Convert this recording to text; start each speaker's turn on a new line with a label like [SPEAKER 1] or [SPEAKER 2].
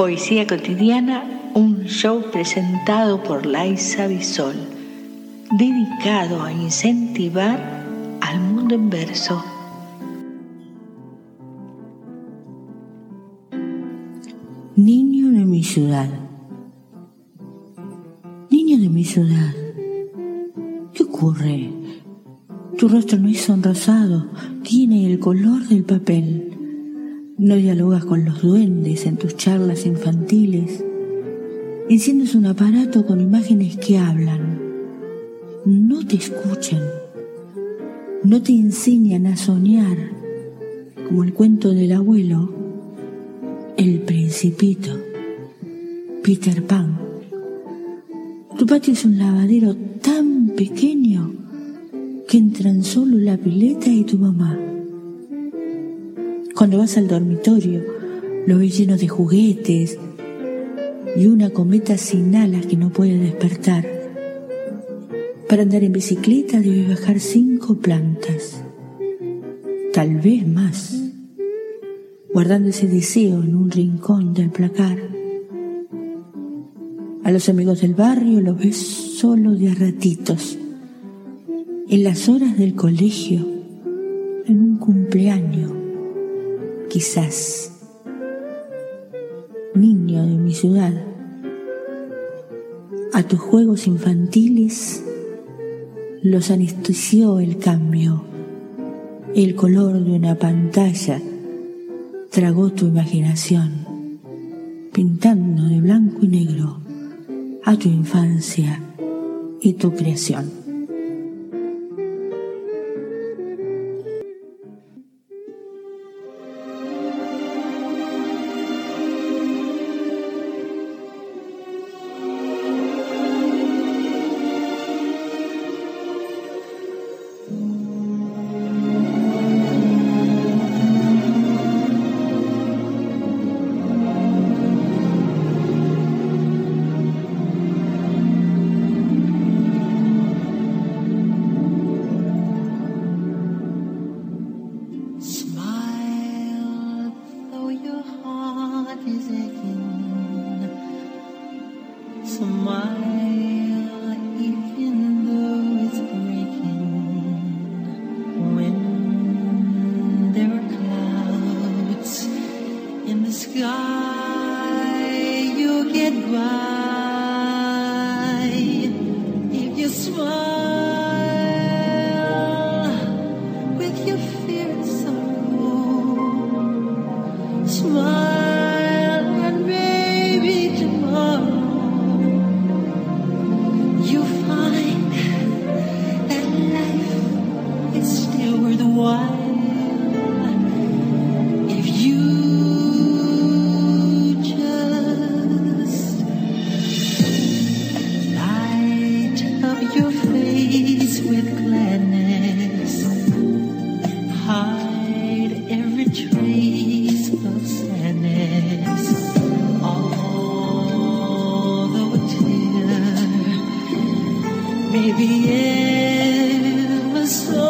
[SPEAKER 1] Poesía Cotidiana, un show presentado por Laisa Bisol, dedicado a incentivar al mundo en verso. Niño de mi ciudad. Niño de mi ciudad. ¿Qué ocurre? Tu rostro no es sonrosado, tiene el color del papel. No dialogas con los duendes en tus charlas infantiles. Enciendes un aparato con imágenes que hablan. No te escuchan. No te enseñan a soñar, como el cuento del abuelo, el principito, Peter Pan. Tu patio es un lavadero tan pequeño que entran solo la pileta y tu mamá. Cuando vas al dormitorio, lo ves lleno de juguetes y una cometa sin alas que no puede despertar. Para andar en bicicleta debes bajar cinco plantas, tal vez más, guardando ese deseo en un rincón del placar. A los amigos del barrio los ves solo de a ratitos, en las horas del colegio, en un cumpleaños quizás, niño de mi ciudad, a tus juegos infantiles los anestesió el cambio, el color de una pantalla tragó tu imaginación, pintando de blanco y negro a tu infancia y tu creación.
[SPEAKER 2] smile, even though it's breaking. When there are clouds in the sky, you get by if you smile. worth while if you just light up your face with gladness, hide every trace of sadness. Although a tear may be ever so.